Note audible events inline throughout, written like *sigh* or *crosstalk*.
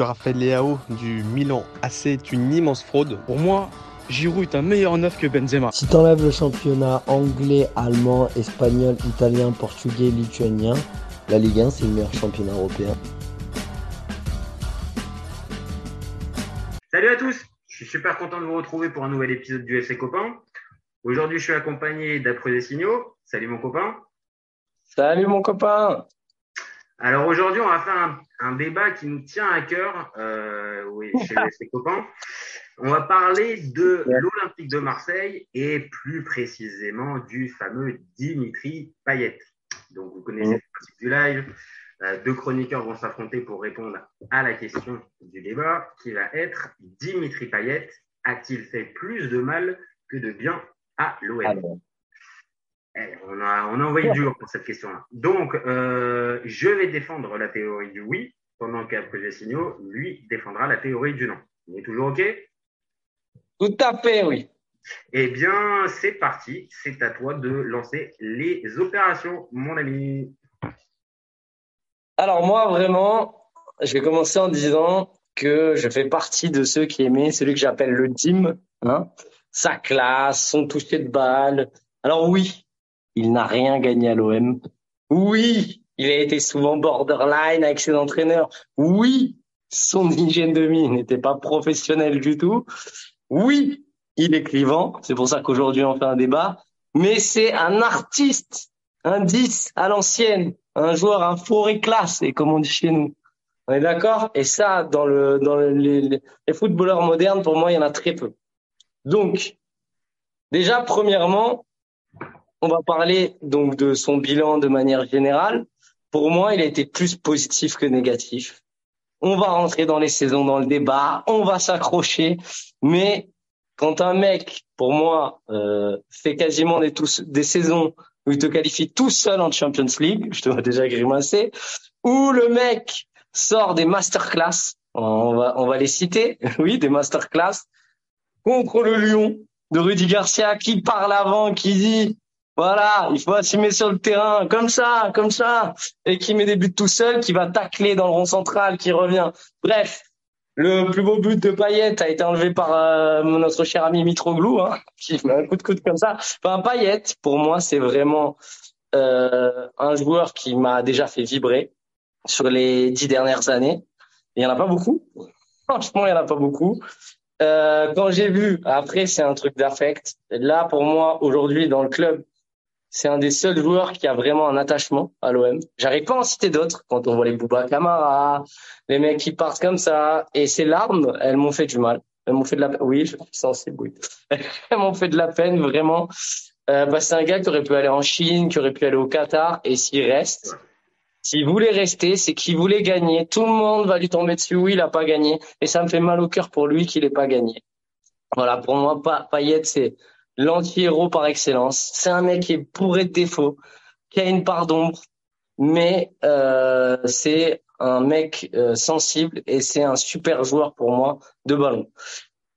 Raphaël Leao du Milan AC est une immense fraude. Pour moi, Giroud est un meilleur neuf que Benzema. Si t'enlèves le championnat anglais, allemand, espagnol, italien, portugais, lituanien, la Ligue 1 c'est le meilleur championnat européen. Salut à tous, je suis super content de vous retrouver pour un nouvel épisode du FC Copain. Aujourd'hui, je suis accompagné d'Après des Signaux. Salut mon copain. Salut mon copain. Alors aujourd'hui, on va faire un, un, débat qui nous tient à cœur euh, oui, chez *laughs* ses copains. On va parler de l'Olympique de Marseille et plus précisément du fameux Dimitri Payet. Donc vous connaissez le principe du live. Euh, deux chroniqueurs vont s'affronter pour répondre à la question du débat qui va être Dimitri Payet a-t-il fait plus de mal que de bien à l'OM eh, on, a, on a envoyé dur pour cette question-là. Donc, euh, je vais défendre la théorie du oui, pendant qu'après signaux, lui défendra la théorie du non. On est toujours OK? Tout à fait, oui. Eh bien, c'est parti. C'est à toi de lancer les opérations, mon ami. Alors, moi, vraiment, je vais commencer en disant que je fais partie de ceux qui aimaient celui que j'appelle le team. Hein sa classe, son toucher de balle. Alors oui, il n'a rien gagné à l'OM. Oui, il a été souvent borderline avec ses entraîneurs. Oui, son *laughs* hygiène de vie n'était pas professionnelle du tout. Oui, il est clivant. C'est pour ça qu'aujourd'hui on fait un débat. Mais c'est un artiste, un 10 à l'ancienne, un joueur, un forêt classe, et comme on dit chez nous. On est d'accord? Et ça, dans le dans les, les footballeurs modernes, pour moi, il y en a très peu. Donc, déjà, premièrement, on va parler donc de son bilan de manière générale. Pour moi, il a été plus positif que négatif. On va rentrer dans les saisons, dans le débat, on va s'accrocher. Mais quand un mec, pour moi, euh, fait quasiment des, tous, des saisons où il te qualifie tout seul en Champions League, je te vois déjà grimacer, où le mec sort des masterclass, on va, on va les citer, *laughs* oui, des masterclass, contre le Lyon de Rudy Garcia qui parle avant, qui dit voilà, il faut assumer sur le terrain, comme ça, comme ça, et qui met des buts tout seul, qui va tacler dans le rond central, qui revient. Bref, le plus beau but de Payet a été enlevé par euh, notre cher ami Mitroglou, hein, *laughs* qui met un coup de coude comme ça. Enfin, Payet, pour moi, c'est vraiment euh, un joueur qui m'a déjà fait vibrer sur les dix dernières années. Il y en a pas beaucoup. Franchement, il y en a pas beaucoup. Euh, quand j'ai vu, après c'est un truc d'affect. Là, pour moi, aujourd'hui dans le club, c'est un des seuls joueurs qui a vraiment un attachement à l'OM. J'arrive pas à en citer d'autres quand on voit les Bouba Camara, les mecs qui partent comme ça. Et ces larmes, elles m'ont fait du mal. Elles m'ont fait de la peine. Oui, je suis sensible, oui. *laughs* elles m'ont fait de la peine, vraiment. Euh, bah, c'est un gars qui aurait pu aller en Chine, qui aurait pu aller au Qatar. Et s'il reste, s'il voulait rester, c'est qu'il voulait gagner. Tout le monde va lui tomber dessus. Oui, il a pas gagné. Et ça me fait mal au cœur pour lui qu'il ait pas gagné. Voilà, pour moi, Payet, c'est l'anti-héros par excellence. C'est un mec qui est bourré de défauts, qui a une part d'ombre, mais euh, c'est un mec euh, sensible et c'est un super joueur pour moi de ballon.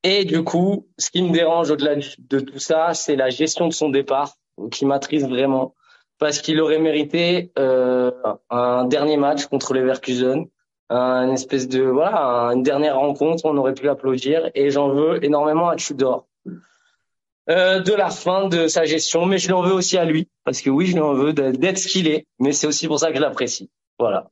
Et du coup, ce qui me dérange au-delà de tout ça, c'est la gestion de son départ qui m'attriste vraiment parce qu'il aurait mérité euh, un dernier match contre les Leverkusen, une espèce de voilà, une dernière rencontre, on aurait pu l'applaudir et j'en veux énormément à Tudor euh, de la fin de sa gestion, mais je l'en veux aussi à lui, parce que oui, je l'en veux d'être ce qu'il est, mais c'est aussi pour ça que je l'apprécie. Voilà.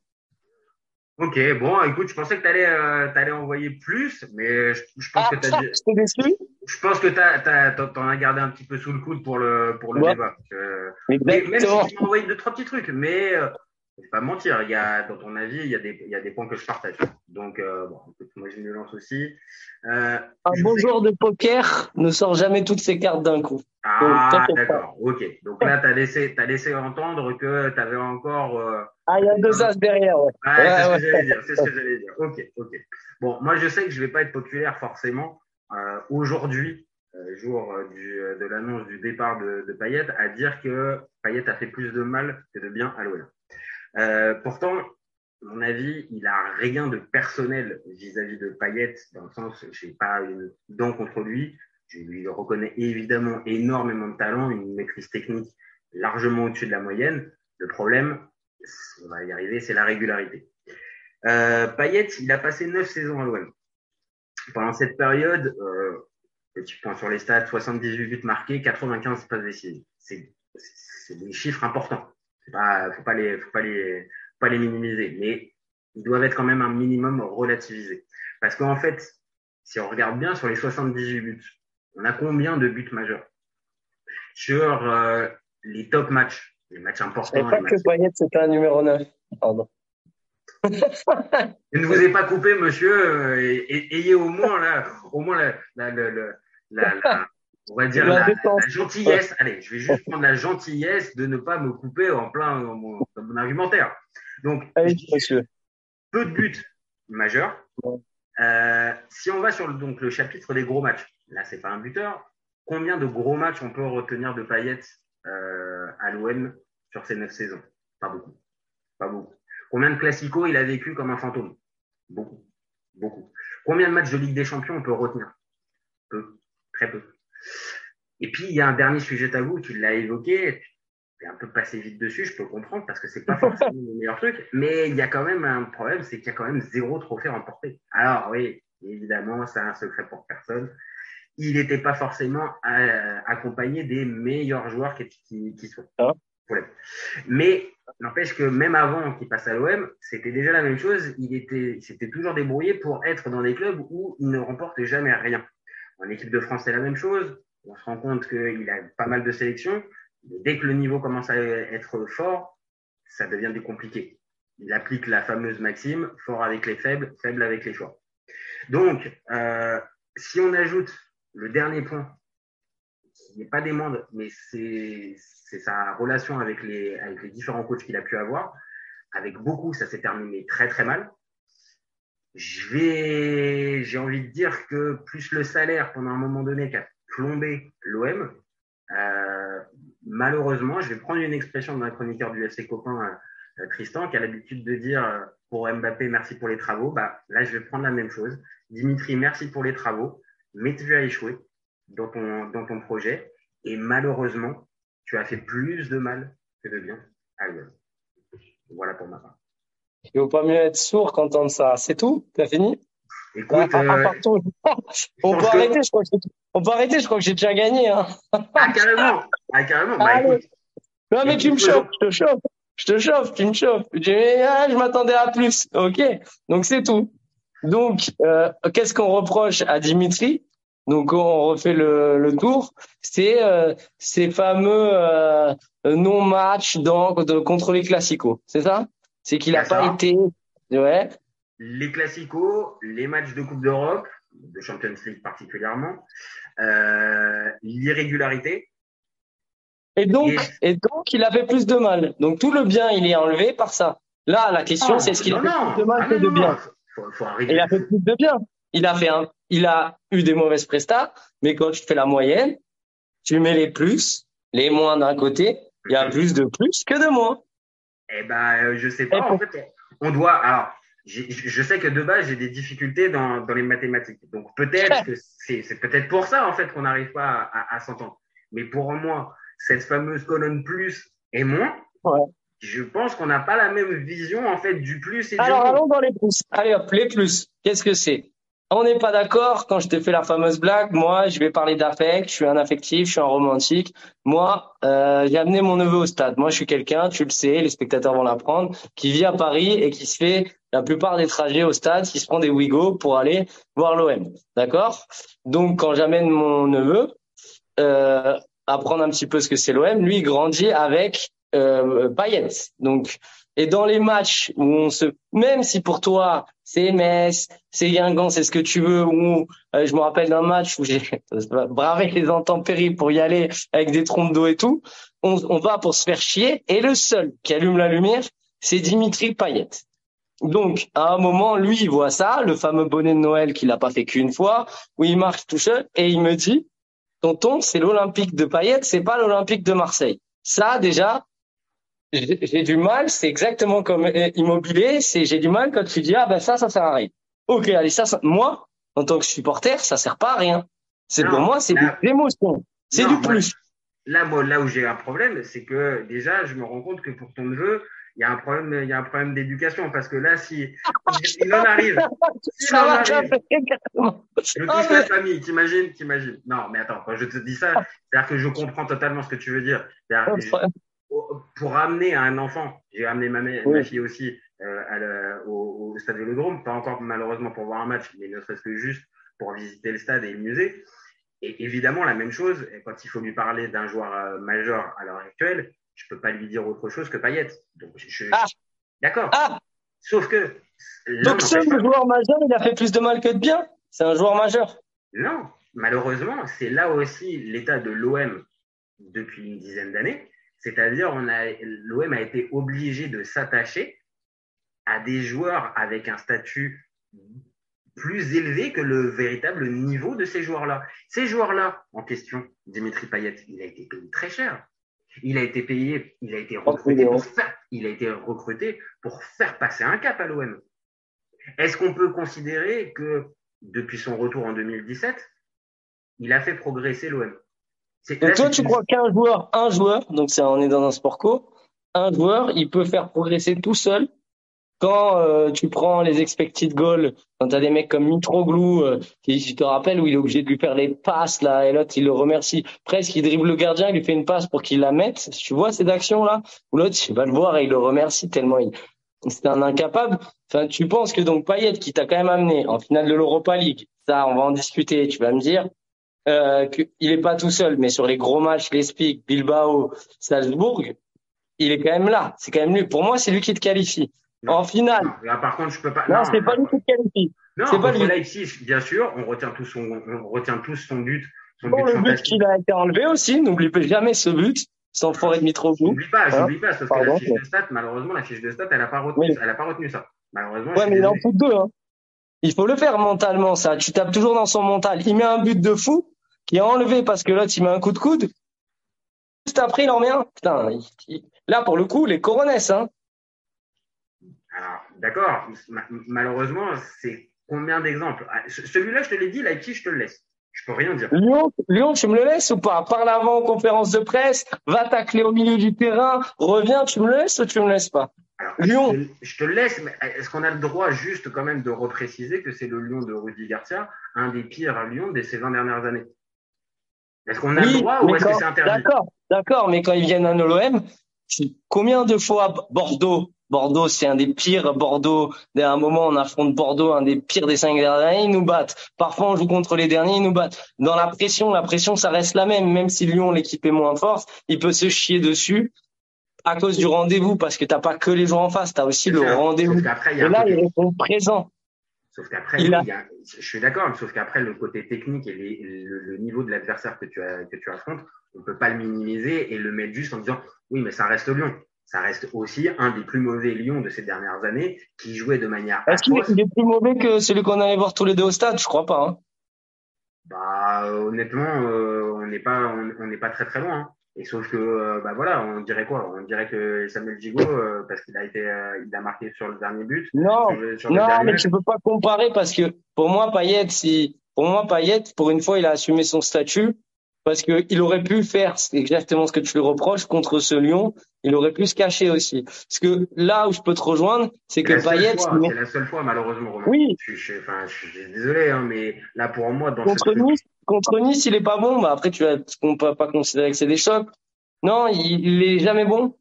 Ok, bon, écoute, je pensais que tu allais, euh, envoyer plus, mais je, pense que tu as déçu Je pense que tu en as gardé un petit peu sous le coude pour le, pour le débat. mais même si tu m'as envoyé deux, trois petits trucs, mais euh, je vais pas mentir, il y a, dans ton avis, il y a des, il y a des points que je partage. Donc, euh, bon, moi, je me lance aussi. Euh, un bon joueur de poker ne sort jamais toutes ses cartes d'un coup. Ah, d'accord, ok. Donc là, tu as laissé, as laissé entendre que tu avais encore. Euh, ah, il y a deux as derrière, ouais. ouais, c'est ce que j'allais dire, c'est ce que j'allais dire. Ok, ok. Bon, moi, je sais que je vais pas être populaire forcément euh, aujourd'hui, euh, jour du, de l'annonce du départ de, de Payet, à dire que Payet a fait plus de mal que de bien à l'OM. Euh, pourtant, à mon avis, il a rien de personnel vis-à-vis de Payet, dans le sens, je n'ai pas une dent contre lui. Je lui reconnais évidemment énormément de talent, une maîtrise technique largement au-dessus de la moyenne. Le problème, on va y arriver, c'est la régularité. Euh, Payet, il a passé neuf saisons à l'OM. Pendant cette période, euh, petit point sur les stats, 78 buts marqués, 95 passes décisives. C'est des chiffres importants. C'est pas, faut pas les, faut pas les, faut pas les minimiser. Mais ils doivent être quand même un minimum relativisés. Parce qu'en fait, si on regarde bien sur les 78 buts, on a combien de buts majeurs? Sur euh, les top matchs, les matchs importants. Je pas que Payet c'était un numéro 9. Pardon. Je *laughs* ne vous ai pas coupé, monsieur. Euh, et, ayez au moins là, au moins la, la, la, la on va dire la, gentillesse. Allez, je vais juste prendre la gentillesse de ne pas me couper en plein dans mon, dans mon argumentaire. Donc, Allez, monsieur. peu de buts majeurs. Euh, si on va sur le, donc, le chapitre des gros matchs, là, c'est pas un buteur. Combien de gros matchs on peut retenir de Payet euh, à l'OM sur ces neuf saisons? Pas beaucoup. Pas beaucoup. Combien de classicos il a vécu comme un fantôme? Beaucoup. Beaucoup. Combien de matchs de Ligue des Champions on peut retenir? Peu. Très peu. Et puis, il y a un dernier sujet vous, tu l'as évoqué, tu es un peu passé vite dessus, je peux comprendre, parce que c'est pas forcément le meilleur truc, mais il y a quand même un problème, c'est qu'il y a quand même zéro trophée remporté. Alors oui, évidemment, c'est un secret pour personne. Il n'était pas forcément euh, accompagné des meilleurs joueurs qui, qui, qui sont. Ah. Mais n'empêche que même avant qu'il passe à l'OM, c'était déjà la même chose. Il était, s'était toujours débrouillé pour être dans des clubs où il ne remporte jamais rien. En équipe de France, c'est la même chose. On se rend compte qu'il a pas mal de sélections. Mais dès que le niveau commence à être fort, ça devient compliqué. Il applique la fameuse maxime fort avec les faibles, faible avec les forts. Donc, euh, si on ajoute le dernier point, qui n'est pas des moindres, mais c'est sa relation avec les, différents coachs qu'il a pu avoir. Avec beaucoup, ça s'est terminé très très mal. J'ai envie de dire que plus le salaire pendant un moment donné plombé l'OM, euh, malheureusement, je vais prendre une expression d'un chroniqueur du FC copain euh, Tristan qui a l'habitude de dire euh, pour Mbappé merci pour les travaux. Bah là, je vais prendre la même chose. Dimitri, merci pour les travaux, mais tu as échoué dans ton dans ton projet et malheureusement, tu as fait plus de mal que de bien à l'OM. Voilà pour ma part. Il vaut pas mieux être sourd qu'entendre ça. C'est tout? T'as fini? Écoute, euh, on, peut arrêter, je crois que on peut arrêter, je crois que j'ai déjà gagné. Hein. Ah, carrément. Ah, carrément. Bah, écoute, non, mais tu me chauffes, je te chauffe. Je te chauffe, tu me chauffes. Je, ah, je m'attendais à plus. OK. Donc, c'est tout. Donc, euh, qu'est-ce qu'on reproche à Dimitri? Donc, on refait le, le tour. C'est euh, ces fameux euh, non-matchs contre les classicos. C'est ça? C'est qu'il n'a pas été... Ouais les classicos, les matchs de Coupe d'Europe, de Champions League particulièrement, euh, l'irrégularité. Et donc, et... donc, il avait plus de mal. Donc, tout le bien, il est enlevé par ça. Là, la question, c'est est-ce qu'il a fait plus de mal ah, que de bien Il a fait plus de bien. Il a fait un, il a eu des mauvaises prestats, mais quand tu fais la moyenne, tu mets les plus, les moins d'un côté, il y a plus de plus que de moins. Eh ben, euh, je sais pas. En fait, on doit. Alors, je sais que de base, j'ai des difficultés dans, dans les mathématiques. Donc peut-être que c'est peut-être pour ça en fait qu'on n'arrive pas à, à, s'entendre. Mais pour moi, cette fameuse colonne plus et moins, ouais. je pense qu'on n'a pas la même vision en fait du plus et du Alors allons dans les plus. Allez hop, les plus. Qu'est-ce que c'est? On n'est pas d'accord quand je te fais la fameuse blague. Moi, je vais parler d'affect. Je suis un affectif, je suis un romantique. Moi, euh, j'ai amené mon neveu au stade. Moi, je suis quelqu'un, tu le sais, les spectateurs vont l'apprendre, qui vit à Paris et qui se fait la plupart des trajets au stade, qui se prend des Wigo pour aller voir l'OM. D'accord? Donc, quand j'amène mon neveu euh, apprendre un petit peu ce que c'est l'OM, lui, il grandit avec euh, Payet. Donc, et dans les matchs où on se, même si pour toi c'est Metz, c'est Guingamp, c'est ce que tu veux, ou euh, je me rappelle d'un match où j'ai *laughs* bravé les intempéries pour y aller avec des trompes d'eau et tout, on, on, va pour se faire chier et le seul qui allume la lumière, c'est Dimitri Payet. Donc à un moment, lui il voit ça, le fameux bonnet de Noël qu'il a pas fait qu'une fois, où il marche tout seul et il me dit, tonton, c'est l'Olympique de Payet, c'est pas l'Olympique de Marseille. Ça déjà, j'ai du mal, c'est exactement comme immobilier, c'est j'ai du mal quand tu dis ah ben ça ça sert à rien. Ok, allez ça, moi en tant que supporter ça sert pas à rien. C'est pour moi c'est de l'émotion, c'est du plus. là moi là où j'ai un problème, c'est que déjà je me rends compte que pour ton neveu il y a un problème, il y a un problème d'éducation parce que là, si il en arrive, *laughs* en arrive, je touche la famille, t'imagines, t'imagines. Non, mais attends, quand je te dis ça, c'est-à-dire que je comprends totalement ce que tu veux dire. Pour amener un enfant, j'ai amené ma, ma fille aussi euh, à au, au, stade Vélodrome, pas encore malheureusement pour voir un match, mais ne serait-ce que juste pour visiter le stade et le musée. Et évidemment, la même chose, quand il faut lui parler d'un joueur euh, majeur à l'heure actuelle, je peux pas lui dire autre chose que Payet. Donc, je, ah. D'accord. Ah. Sauf que. Donc, ce joueur majeur, il a fait plus de mal que de bien C'est un joueur majeur Non. Malheureusement, c'est là aussi l'état de l'OM depuis une dizaine d'années. C'est-à-dire, on a, l'OM a été obligé de s'attacher à des joueurs avec un statut plus élevé que le véritable niveau de ces joueurs-là. Ces joueurs-là, en question, Dimitri Payet, il a été payé très cher. Il a été payé, il a été recruté pour faire, il a été recruté pour faire passer un cap à l'OM. Est-ce qu'on peut considérer que depuis son retour en 2017, il a fait progresser l'OM Et toi, tu crois qu'un joueur, un joueur, donc on est dans un sport co, un joueur, il peut faire progresser tout seul quand euh, tu prends les expected goals, quand tu as des mecs comme Mitroglou, euh, tu te rappelles, où il est obligé de lui faire les passes, là, et l'autre, il le remercie. Presque, il dribble le gardien, il lui fait une passe pour qu'il la mette. Tu vois cette action-là Où l'autre, il va le voir et il le remercie tellement il... C'est un incapable. Enfin, tu penses que donc Payet, qui t'a quand même amené en finale de l'Europa League, ça, on va en discuter. Tu vas me dire euh, qu'il est pas tout seul, mais sur les gros matchs, les Spic, Bilbao, Salzbourg, il est quand même là. C'est quand même lui. Pour moi, c'est lui qui te qualifie en finale. là, par contre, je peux pas. Non, c'est pas lui qui qualifie. Non, c'est pas lui. Leipzig, bien sûr, on retient tous son, on retient tous son but. Son bon, but le but qu'il a été enlevé aussi, n'oublie jamais ce but. Sans forêt de Mitroglou. J'oublie pas, j'oublie pas, sauf Pardon, que la fiche de stats, malheureusement, la fiche de stats, elle a pas retenu, oui. elle a pas retenu ça. Malheureusement. Ouais, mais il en fout deux, hein. Il faut le faire mentalement, ça. Tu tapes toujours dans son mental. Il met un but de fou, qui est enlevé parce que l'autre, il met un coup de coude. Juste après, il en met un. Putain, il... là, pour le coup, les coronets, hein. Alors, d'accord, malheureusement, c'est combien d'exemples? Ah, Celui-là, je te l'ai dit, Leipzig, je te le laisse. Je peux rien dire. Lyon, Lyon, tu me le laisses ou pas? Parle avant en conférence de presse, va tacler au milieu du terrain, reviens, tu me le laisses ou tu me laisses pas? Alors, Lyon. Je te, je te, le laisse, mais est-ce qu'on a le droit juste quand même de repréciser que c'est le Lyon de Rudy Garcia, un des pires Lyon de ces 20 dernières années? Est-ce qu'on a oui, le droit ou est-ce que c'est interdit? D'accord, d'accord, mais quand ils viennent à l'OM, combien de fois Bordeaux Bordeaux, c'est un des pires. Bordeaux, à un moment, on affronte Bordeaux, un des pires des cinq années, ils nous battent. Parfois, on joue contre les derniers, ils nous battent. Dans la pression, la pression, ça reste la même. Même si Lyon, l'équipe est moins forte, il peut se chier dessus à cause du rendez-vous, parce que t'as pas que les joueurs en face, tu as aussi le rendez-vous. Et là, il répond présent. Sauf qu'après, il a... je suis d'accord, sauf qu'après, le côté technique et les, le, le, niveau de l'adversaire que tu, as, que tu affrontes, on peut pas le minimiser et le mettre juste en disant, oui, mais ça reste Lyon ça reste aussi un des plus mauvais Lyon de ces dernières années qui jouait de manière. Est-ce qu'il est, plus mauvais que celui qu'on allait voir tous les deux au stade? Je crois pas. Hein. Bah honnêtement, euh, on n'est pas on n'est pas très très loin. Hein. Et sauf que euh, bah voilà, on dirait quoi? On dirait que Samuel Gigot euh, parce qu'il a été il a marqué sur le dernier but. Non, sur, sur non, mais tu peux pas comparer parce que pour moi Payet si pour moi Payet pour une fois il a assumé son statut parce qu'il aurait pu faire exactement ce que tu lui reproches contre ce Lyon. Il aurait pu se cacher aussi. Parce que là où je peux te rejoindre, c'est que Payet. C'est la seule fois, malheureusement. Romain. Oui. Je, je, enfin, je, suis désolé, hein, mais là pour moi, dans contre Nice, contre Nice, il est pas bon. Bah après, tu vas, on peut pas considérer que c'est des chocs. Non, il, il est jamais bon.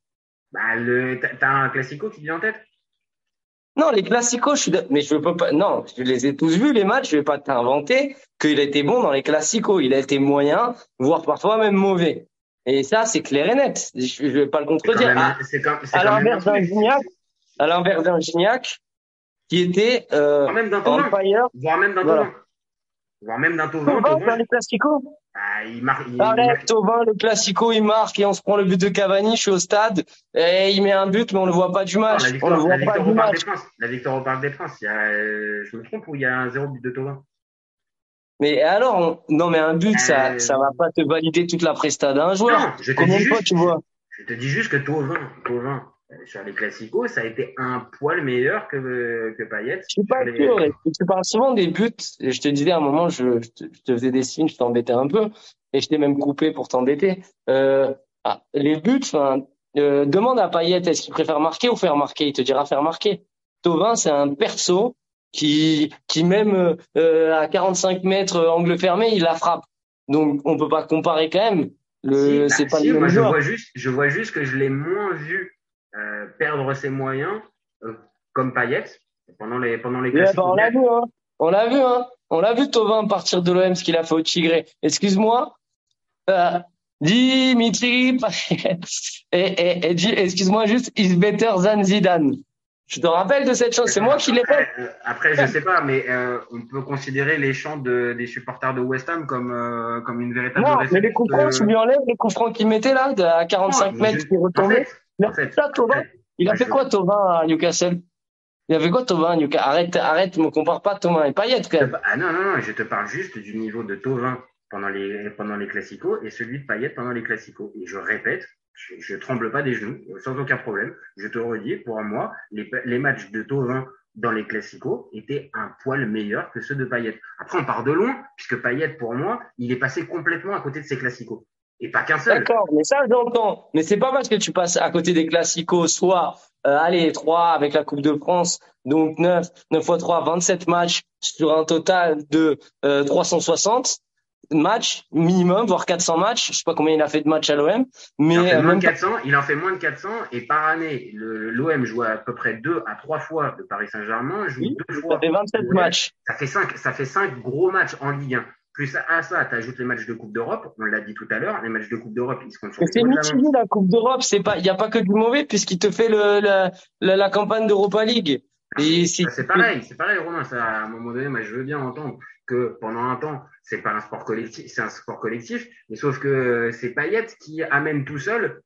Bah, le, t'as un classico qui vient en tête? Non, les classicos, je suis mais je peux pas. Non, je les ai tous vus les matchs. Je vais pas t'inventer qu'il a été bon dans les classicos. Il a été moyen, voire parfois même mauvais. Et ça, c'est clair et net. Je, je vais pas le contredire. À, l'inverse d'un Gignac, à l'inverse d'un Gignac, qui était euh, voire même d'un voire même d'un voilà. Voire même d'un les classicos. Ah, il marque. Il, Arrête, le classico, il marque et on se prend le but de Cavani. Je suis au stade et il met un but, mais on le voit pas du match. Victoire, on le voit pas du match. La victoire au Parc des Princes. Il y a, euh, je me trompe ou il y a un zéro but de Tauvin. Mais alors, on... non, mais un but, euh... ça, ça va pas te valider toute la presta d'un joueur. Non, je te dis juste, tu vois? Je te dis juste que Tauvin, Tauvin, sur les classicos, ça a été un poil meilleur que, que Payet. Je suis pas les... sûr. Tu parles souvent des buts. Et je te disais à un moment, je, je, te, je te faisais des signes, je t'embêtais un peu. Et je t'ai même coupé pour t'embêter. Euh, ah, les buts, euh, demande à Payet est-ce qu'il préfère marquer ou faire marquer? Il te dira faire marquer. Tovin, c'est un perso qui, qui même euh, à 45 mètres angle fermé, il la frappe. Donc on peut pas comparer quand même. Le, si, c'est bah, pas si, le même moi, je vois juste, je vois juste que je l'ai moins vu euh, perdre ses moyens euh, comme Payet pendant les pendant les classiques. bah, on l'a vu, hein. On l'a vu, hein. On l'a vu, Tovin, partir de l'OM, ce qu'il a fait au Tigré. Excuse-moi. Euh, Dimitri Payet. Et, et, excuse-moi juste, is better than Zidane. Je te rappelle de cette chose. C'est moi qui l'ai fait. Après, je sais pas, mais euh, on peut considérer les chants de, des supporters de West Ham comme euh, comme une véritable Non, mais les coups francs, tu lui enlèves les coups francs qu'il mettait là, à 45 non, mètres, qui en retombait. fait, Il a fait ça. Il a quoi, Tovin, à Newcastle? Il a fait quoi, Tovin, à Newcastle? Arrête, arrête, me compare pas Tovin et Payet, quand même. Ah non, non, non, je te parle juste du niveau de Tovin pendant les, pendant les classicos et celui de Payet pendant les classicos. Et je répète, je, je tremble pas des genoux, sans aucun problème. Je te redis, pour moi, les, les matchs de Tovin dans les classicos étaient un poil meilleurs que ceux de Payet. Après, on part de loin, puisque Payet, pour moi, il est passé complètement à côté de ses classicos. Et pas qu'un seul. D'accord, mais ça j'entends. Mais c'est pas parce que tu passes à côté des classicos, soit euh, allez 3 avec la Coupe de France, donc 9, 9 fois 3, 27 matchs sur un total de euh, 360 matchs minimum, voire 400 matchs. Je sais pas combien il a fait de matchs à l'OM, mais Il en, fait euh, moins de pas- 400, il en fait moins de 400 et par année, l'OM joue à peu près deux à trois fois le Paris Saint-Germain, joue Oui, deux ça fois. fait 27 Ouais. matchs. Ça fait cinq, ça fait cinq gros matchs en Ligue 1. Plus à ça, tu ajoutes les matchs de Coupe d'Europe. On l'a dit tout à l'heure, les matchs de Coupe d'Europe, ils se comptent sur c'est mitigé la Coupe d'Europe, c'est pas, il y a pas que du mauvais puisqu'il te fait le la, la, la campagne d'Europa League. Et Ça, C'est pareil, c'est pareil, Romain. Ça, à un moment donné, moi, je veux bien entendre que pendant un temps, c'est pas un sport collectif, c'est un sport collectif, mais sauf que c'est Payet qui amène tout seul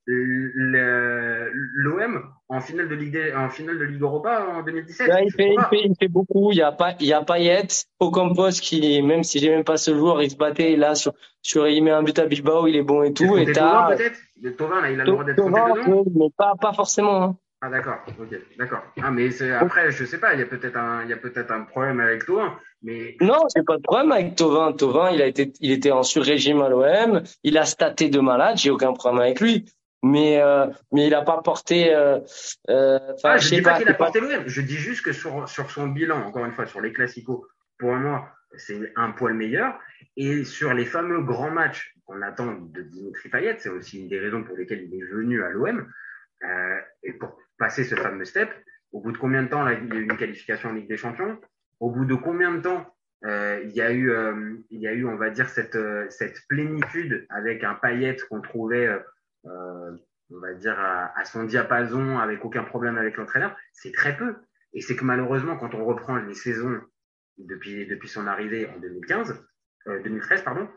l'OM en finale de Ligue, en finale de Ligue Europa en 2017. Là, il fait, il fait, il fait beaucoup. Il y a pas, il y a Payet, Ocampos qui, même si j'aime pas ce joueur, il se battait là sur, sur, il met un but à Bilbao, il est bon et tout. Et t'as, peut-être? Le Thauvin, là, il a le droit d'être oui, mais pas, pas forcément. hein. Ah d'accord, ok, d'accord. Ah mais après, je sais pas, il y a peut-être un, il y a peut-être un problème avec toi, mais Non, j'ai pas de problème avec Tovin. Tovin, il a été, il était en sur-régime à l'OM. Il a staté de malade. J'ai aucun problème avec lui. Mais, euh, mais il a pas porté, euh, euh, ah, je dis pas pas. qu'il a pas- porté l'OM. Je dis juste que sur sur son bilan, encore une fois, sur les classicos, pour moi, c'est un poil meilleur. Et sur les fameux grands matchs qu'on attend de Dimitri Payet, c'est aussi une des raisons pour lesquelles il est venu à l'OM. Euh, et pour passer ce fameux step, au bout de combien de temps il y a eu une qualification en Ligue des Champions? Au bout de combien de temps euh, il y a eu, euh, il y a eu, on va dire cette cette plénitude avec un Payet qu'on trouvait, on va dire à, son diapason, avec aucun problème avec l'entraîneur? C'est très peu. Et c'est que malheureusement, quand on reprend les saisons depuis depuis son arrivée en 2015, euh, 2013 pardon.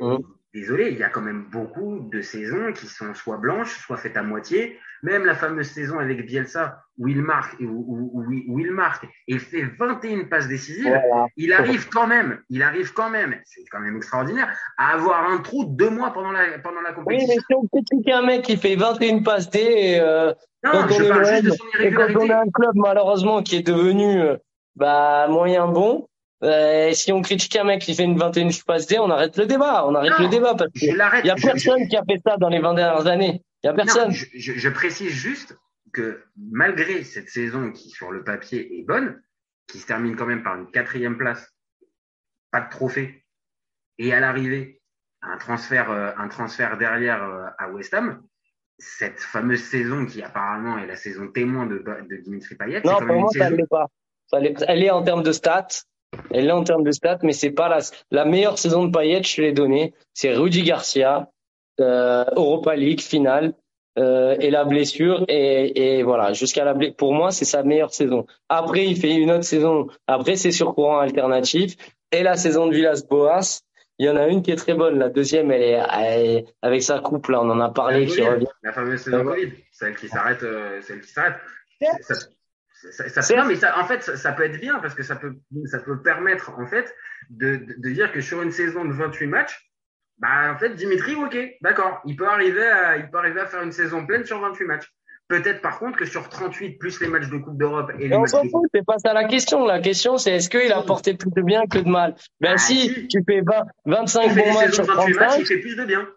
Mhm. Désolé, il y a quand même beaucoup de saisons qui sont soit blanches, soit faites à moitié. Même la fameuse saison avec Bielsa où il marque, où, où, où il- marque et fait 21 passes décisives, Voilà. il arrive quand même, il arrive quand même, c'est quand même extraordinaire, à avoir un trou de deux mois pendant la, pendant la Oui, compétition. mais si on critique un mec qui fait 21 passes D, et, euh, non, quand on est parle juste de l'OM, son et quand on a un club malheureusement qui est devenu euh, bah, moyen bon, euh, si on critique un mec qui fait une 21 passes D, on arrête le débat. On arrête Non, le débat parce Je qu'il l'arrête. y a Je- je- personne qui a fait ça dans les 20 dernières années. Il y a personne. je, je- je précise juste que malgré cette saison qui, sur le papier, est bonne, qui se termine quand même par une quatrième place, pas de trophée, et à l'arrivée, un transfert, euh, un transfert derrière euh, à West Ham, cette fameuse saison qui apparemment est la saison témoin de, de Dimitri Payet, Non, pour moi, ça ne l'est pas. Elle est en termes de stats. Elle est en termes de stats, mais c'est pas la, la meilleure saison de Payet, je te l'ai donnée. C'est Rudy Garcia, euh, Europa League finale, euh, et la blessure. Et, et voilà, jusqu'à la blessure. Pour moi, c'est sa meilleure saison. Après, il fait une autre saison. Après, c'est sur courant alternatif. Et la saison de Villas-Boas, il y en a une qui est très bonne. La deuxième, elle est, elle est- avec sa coupe, là, on en a parlé, qui revient. La fameuse saison. Covid, celle qui s'arrête, euh, celle qui s'arrête. Ça, mais ça, en fait, ça, ça peut être bien parce que ça peut, ça peut permettre, en fait, de, de, de dire que sur une saison de 28 matchs, bah, en fait, Dimitri, ok, d'accord, il peut arriver à, il peut arriver à faire une saison pleine sur 28 matchs. Peut-être, par contre, que sur 38 plus les matchs de Coupe d'Europe et les Mais on matchs s'en fout, c'est pas ça la question. La question, c'est est-ce qu'il a apporté plus de bien que de mal? Ben Ah, si, si. tu fais 20, 25 il fait bons matchs sur de 28 matchs, 35, il fait plus de bien.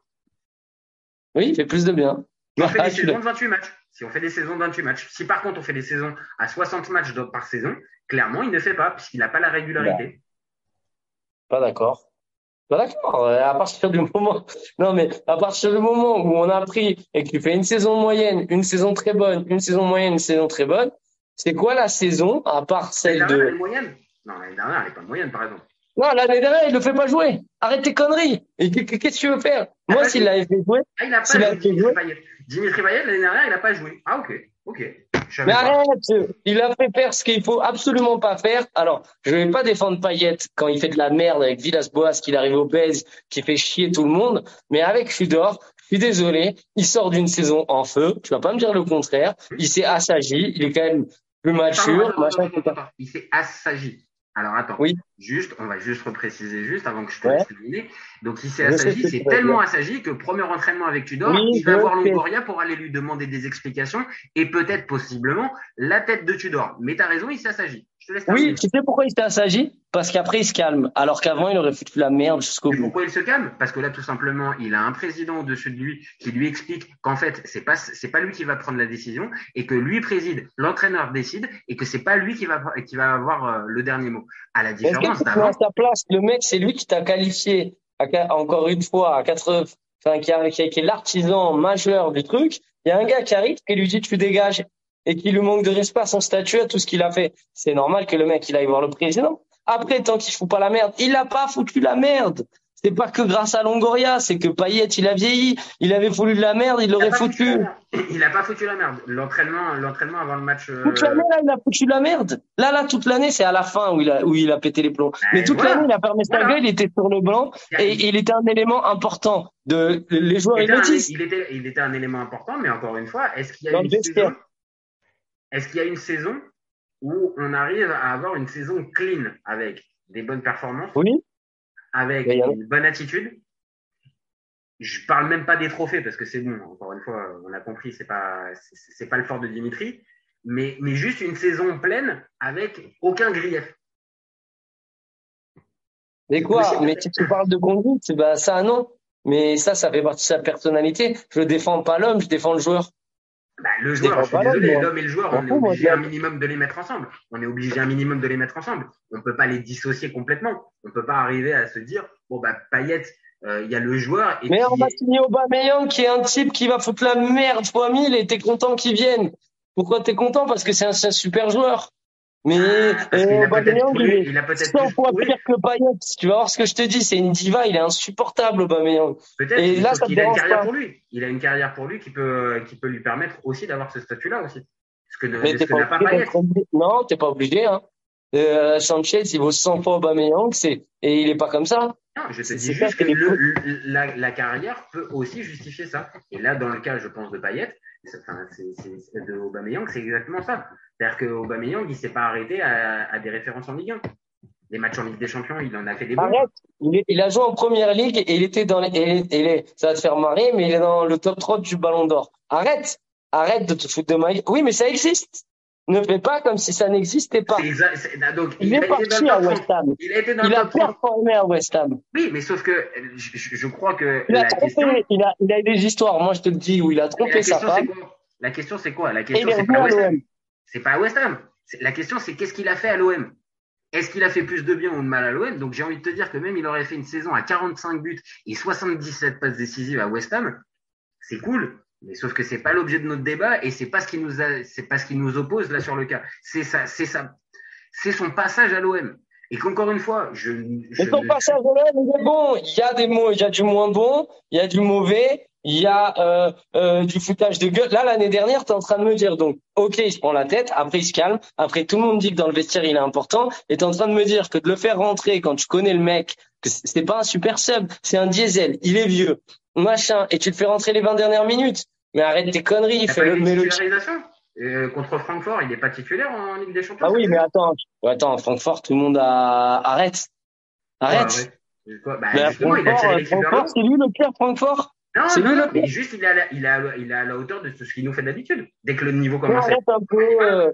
oui, il fait plus de bien. on fait des saisons de 28 matchs. Si on fait des saisons de 28 matchs. Si par contre on fait des saisons à 60 matchs par saison, clairement, il ne fait pas, puisqu'il n'a pas la régularité. Pas d'accord. Pas d'accord. Euh, À partir du moment, *laughs* non mais à partir du moment où on a pris et que tu fais une saison moyenne, une saison très bonne, une saison moyenne, une saison très bonne, c'est quoi la saison à part celle elle de est moyenne. Non, l'année dernière, elle n'est pas moyenne, par exemple. Non, l'année dernière, il le fait pas jouer. Arrête tes conneries. Qu'est-ce que tu veux faire? Ah, Moi, vas-y. s'il l'avait fait jouer, Ah, il n'a pas S'il joué, fait jouer. Dimitri Payet, l'année dernière, il n'a pas joué. Ah, ok. Ok. Mais arrête. Il a fait faire ce qu'il faut absolument pas faire. Alors, je vais pas défendre Payet quand il fait de la merde avec Villas-Boas, qu'il arrive au Bez, qui fait chier tout le monde. Mais avec Fudor, je suis désolé, il sort d'une saison en feu. Tu vas pas me dire le contraire. Il s'est assagi. Il est quand même plus mature. machin. Il s'est assagi. Alors attends, Oui. juste, on va juste repréciser juste avant que je te Ouais. laisse terminer. Donc il s'est Je sais assagi, c'est tu tellement assagi que premier entraînement avec Tudor, Oui, il va voir. Longoria pour aller lui demander des explications et peut-être possiblement la tête de Tudor. Mais t'as raison, il s'est Oui, tu sais pourquoi il s'est assagi Parce qu'après, il se calme. Alors qu'avant, il aurait foutu la merde jusqu'au bout. pourquoi il se calme? Parce que là, tout simplement, il a un président au-dessus de lui qui lui explique qu'en fait, c'est pas c'est pas lui qui va prendre la décision et que lui préside, l'entraîneur décide et que c'est pas lui qui va qui va avoir euh, le dernier mot. À la différence d'avant, sa place? Le mec, c'est lui qui t'a qualifié, à encore une fois, à 80, enfin, qui, a- qui, a- qui est l'artisan majeur du truc. Il y a un gars qui arrive et lui dit tu dégages et qui lui manque de respect à son statut, à tout ce qu'il a fait. C'est normal que le mec, il aille voir le président. Après, tant qu'il fout pas la merde, il a pas foutu la merde. C'est pas que grâce à Longoria, c'est que Payet, il a vieilli. Il avait voulu de la merde, il l'aurait foutu. Il a pas foutu la merde. L'entraînement, l'entraînement avant le match. euh, Toute l'année, là, il a foutu la merde. Là, là, toute l'année, c'est à la fin où il a, où il a pété les plombs. Mais toute voilà. l'année, il a fermé sa Voilà. gueule, il était sur le blanc et il était un élément important de les joueurs il ils était, un, il, était, il était un élément important, mais encore une fois, est-ce qu'il y a Dans Est-ce qu'il y a une saison où on arrive à avoir une saison clean avec des bonnes performances, Oui. avec une bonne attitude? Je parle même pas des trophées parce que c'est bon. Encore une fois, on a compris, c'est pas c'est pas le fort de Dimitri, mais mais juste une saison pleine avec aucun grief. Mais quoi. Mais si tu parles de conduite, bah ça non. Mais ça, ça fait partie de sa personnalité. Je défends pas l'homme, je défends le joueur. Bah, le joueur, défends je suis l'homme, désolé, l'homme et le joueur, on est obligé un minimum de les mettre ensemble. On est obligé un minimum de les mettre ensemble. On peut pas les dissocier complètement. On peut pas arriver à se dire, bon, bah, Payet, euh, il y a le joueur et Mais on va signer Aubameyang qui est un type qui va foutre la merde fois mille et t'es content qu'il vienne. Pourquoi t'es content? Parce que c'est un, c'est un super joueur. Mais euh, Aubameyang, il est il a peut-être 100 plus fois pire que Payet. Tu vas voir ce que je te dis, c'est une diva, il est insupportable Aubameyang. Et là, ça qu'il a une carrière pas. pour lui. Il a une carrière pour lui qui peut, qui peut lui permettre aussi d'avoir ce statut-là aussi. Ce que, ne- Mais t'es pas. Non, t'es pas obligé. Hein. Euh, Sanchez, il vaut 100 fois Aubameyang, c'est et il est pas comme ça. Non, je te C'est- dis c'est juste ça, que c'est le, le- la, la carrière peut aussi justifier ça. Et là, dans le cas, je pense, de Payet, enfin, de Aubameyang, c'est exactement ça. C'est-à-dire que Aubameyang, il s'est pas arrêté à, des références en Ligue 1. Des matchs en Ligue des Champions, il en a fait des bons. Il, a joué en première ligue et il était dans les, il ça va te faire marrer, mais il est dans le top 3 du Ballon d'Or. Arrête. Arrête de te foutre de ma. Oui, mais ça existe. Ne fais pas comme si ça n'existait pas. Ah, donc, Il est parti à top 30. West Ham. Il a été dans Il a top 30. performé à West Ham. Oui, mais sauf que je, crois que Il a trompé. question, Il a, il a des histoires. Moi, je te le dis, où il a trompé sa femme. La question, c'est quoi? La question, est c'est pas à West Ham. C'est pas à West Ham. La question, c'est qu'est-ce qu'il a fait à l'OM Est-ce qu'il a fait plus de bien ou de mal à l'OM Donc j'ai envie de te dire que même il aurait fait une saison à 45 buts et 77 passes décisives à West Ham, c'est cool. Mais sauf que c'est pas l'objet de notre débat et c'est pas ce qui nous a, c'est pas ce qui nous oppose là sur le cas. C'est ça, c'est ça, c'est son passage à l'OM. Et qu'encore une fois, je, je Mais ne- passage à l'OM, il est bon. Il y a des mots, il y a du moins bon, il y a du mauvais, il y a euh, euh, du foutage de gueule. Là, l'année dernière, tu es en train de me dire, donc, ok, il se prend la tête, après il se calme, après tout le monde dit que dans le vestiaire, il est important, et tu es en train de me dire que de le faire rentrer quand tu connais le mec, que c'est pas un super sub, c'est un diesel, il est vieux, machin, et tu le fais rentrer les 20 dernières minutes. Mais arrête tes conneries, fais-le, titularisation. Euh, contre Francfort, il n'est pas titulaire en Ligue des Champions. Ah oui, mais attends, ouais, attends, Francfort, tout le monde a... Arrête. Arrête. Ouais, ouais. Quoi Bah, Mais Francfort, euh, le Francfort, c'est lui le pire Francfort. Non, C'est non, lui non, le mais pire. juste il est, à la, il, est à, il est à la hauteur de ce qu'il nous fait d'habitude. Dès que le niveau Mais commence à arrête un peu. euh.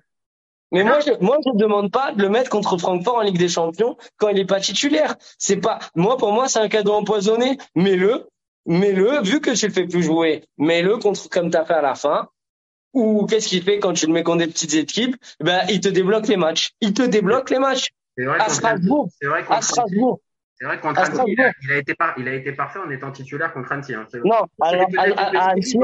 Mais moi, je, moi, je demande pas de le mettre contre Francfort en Ligue des Champions quand il est pas titulaire. C'est pas, moi, pour moi, c'est un cadeau empoisonné. Mets-le. Mets-le, vu que tu le fais plus jouer, mets-le contre comme t'as fait à la fin. Ou qu'est-ce qu'il fait quand tu le mets contre des petites équipes? Ben, il te débloque les matchs. Il te débloque les matchs. C'est vrai À Strasbourg. C'est vrai À Strasbourg. C'est vrai contre Annecy, il a, Strasbourg. il a été par- il a été parfait en étant titulaire contre Annecy. hein. Non, alors, Annecy,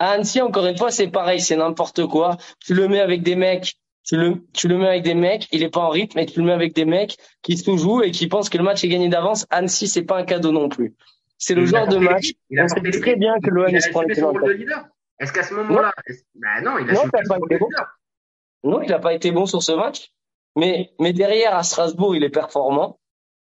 à Annecy, encore une fois, c'est pareil, c'est n'importe quoi. Tu le mets avec des mecs, tu le, tu le mets avec des mecs, il est pas en rythme, et tu le mets avec des mecs qui se jouent et qui pensent que le match est gagné d'avance. Annecy, c'est pas un cadeau non plus. C'est le genre de match. On sait très bien que l'OM se prend son rôle de leader. Est-ce qu'à ce moment-là, est-ce- bah non, il a Non, pas été bon. Non, il n'a pas été bon sur ce match. Mais, mais derrière, à Strasbourg, il est performant.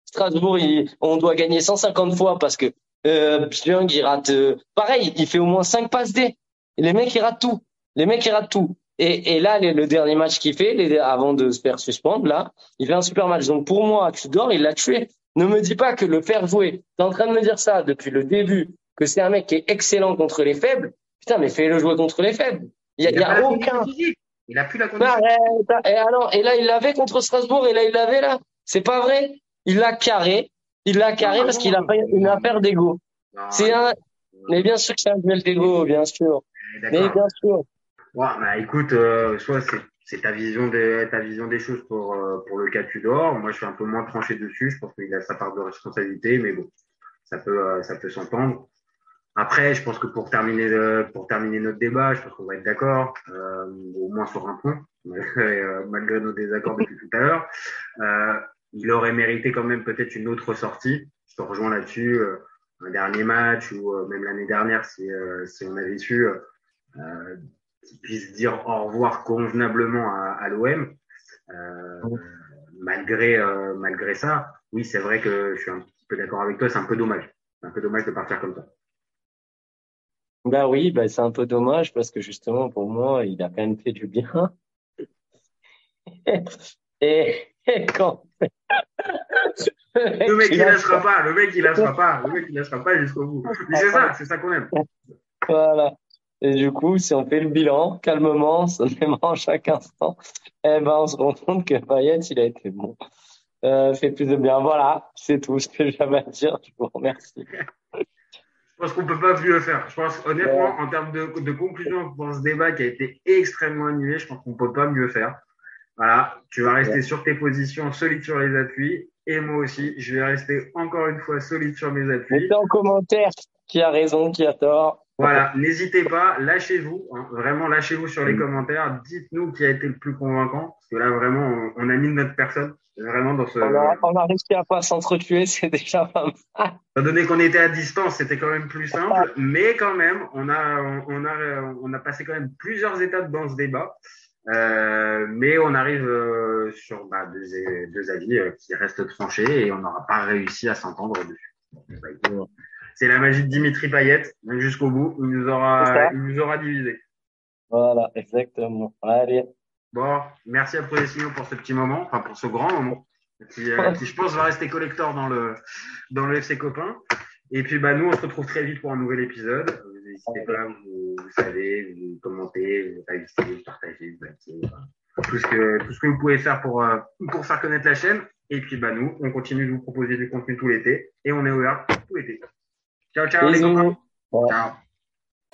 Strasbourg, il, on doit gagner 150 fois parce que euh, il rate. euh, pareil, il fait au moins 5 passes D. Les mecs, ils ratent tout. Les mecs, ils ratent tout. Et, et là, les- le dernier match qu'il fait, les, avant de se faire suspendre, là, il fait un super match. Donc pour moi, Tudor, il l'a tué. Ne me dis pas que le faire jouer. T'es en train de me dire ça depuis le début, que c'est un mec qui est excellent contre les faibles. Putain, mais fais-le jouer contre les faibles. Il y a, Il y a aucun. Il a plus la condition. Arrête. Et alors, et là, il l'avait contre Strasbourg, et là, il l'avait là. C'est pas vrai. Il l'a carré. Il l'a carré Non, parce qu'il a pas une affaire d'ego. C'est un, mais bien sûr que c'est un duel d'ego, bien sûr. Mais bien sûr. Ouais, bah écoute, euh, soit c'est c'est ta vision des ta vision des choses pour euh, pour le cas Tudor. Moi, je suis un peu moins tranché dessus. Je pense qu'il a sa part de responsabilité, mais bon, ça peut euh, ça peut s'entendre. Après, je pense que pour terminer le- pour terminer notre débat, je pense qu'on va être d'accord, euh, au moins sur un point, *laughs* malgré, euh, nos désaccords depuis tout à l'heure. Euh, il aurait mérité quand même peut-être une autre sortie. Je te rejoins là-dessus. euh, un dernier match ou euh, même l'année dernière, si euh, si on avait su. Qui puisse dire au revoir convenablement à, à l'OM. Euh, malgré euh, malgré ça, oui, c'est vrai que je suis un petit peu d'accord avec toi. C'est un peu dommage. C'est un peu dommage de partir comme ça. Bah oui, bah c'est un peu dommage parce que justement, pour moi, il a quand même fait du bien. *laughs* Et, et quand. Le mec, il lâchera pas. Le mec, il lâchera pas. Le mec, il lâchera pas jusqu'au bout. Mais c'est ça, c'est ça qu'on aime. Voilà. Et du coup, si on fait le bilan calmement, *laughs* sonnément, chaque instant, eh ben, on se rend compte que Payet, il a été bon. Euh, fait plus de bien. Voilà, c'est tout ce que j'avais à dire. Je vous remercie. Je pense qu'on peut pas mieux faire. Je pense honnêtement, en termes de, de conclusion pour ce débat qui a été extrêmement annulé, je pense qu'on peut pas mieux faire. Voilà, tu vas rester sur tes positions, solide sur les appuis, et moi aussi, je vais rester encore une fois solide sur mes appuis. Mettez en commentaire qui a raison, qui a tort. Voilà, n'hésitez pas, lâchez-vous, hein, vraiment lâchez-vous sur Mm. les commentaires, dites-nous qui a été le plus convaincant, parce que là vraiment, on, on a mis notre personne, vraiment dans ce. On a, on a réussi à pas s'entretuer, *laughs* c'est déjà pas mal. Étant donné qu'on était à distance, c'était quand même plus simple, mais quand même, on a, on, on a, on a passé quand même plusieurs étapes dans ce débat. Euh, mais on arrive euh, sur bah, deux, deux avis euh, qui restent tranchés et on n'aura pas réussi à s'entendre dessus. C'est la magie de Dimitri Payet, même jusqu'au bout, il nous aura, il nous aura divisé. Voilà, exactement. Allez. Bon, merci à Prodesino pour ce petit moment, enfin pour ce grand moment, qui, euh, *laughs* qui je pense va rester collector dans le dans le FC Copain. Et puis bah nous on se retrouve très vite pour un nouvel épisode. N'hésitez pas, vous, vous savez, vous commentez, vous réagissez, vous partagez, vous likez, enfin, tout ce que tout ce que vous pouvez faire pour euh, pour faire connaître la chaîne. Et puis bah nous on continue de vous proposer du contenu tout l'été et on est ouvert tout l'été. Ciao ciao les copains. Ouais. Ciao.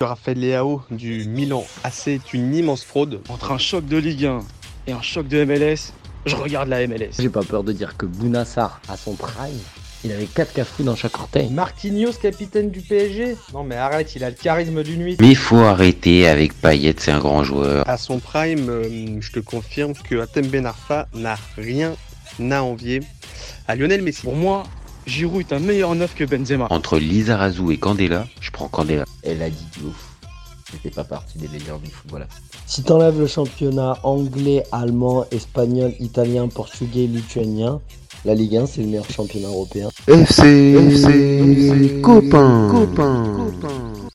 Raphaël Leao du Milan AC est une immense fraude. Entre un choc de Ligue 1 et un choc de MLS, je regarde la MLS. J'ai pas peur de dire que Bounassar, à son prime, il avait 4 cafous dans chaque orteil. Marquinhos, capitaine du PSG Non mais arrête, il a le charisme d'une nuit. Mais il faut arrêter avec Payet, c'est un grand joueur. À son prime, euh, je te confirme que Atem Ben Arfa n'a rien à envier à Lionel Messi. Pour moi, Giroud est un meilleur neuf que Benzema. Entre Lizarazu et Candela, je prends Candela. Elle a dit de ouf. C'était pas partie des meilleurs du football. Si t'enlèves le championnat anglais, allemand, espagnol, italien, portugais, lituanien, la Ligue 1 c'est le meilleur championnat européen. FC, FC, copain, copain.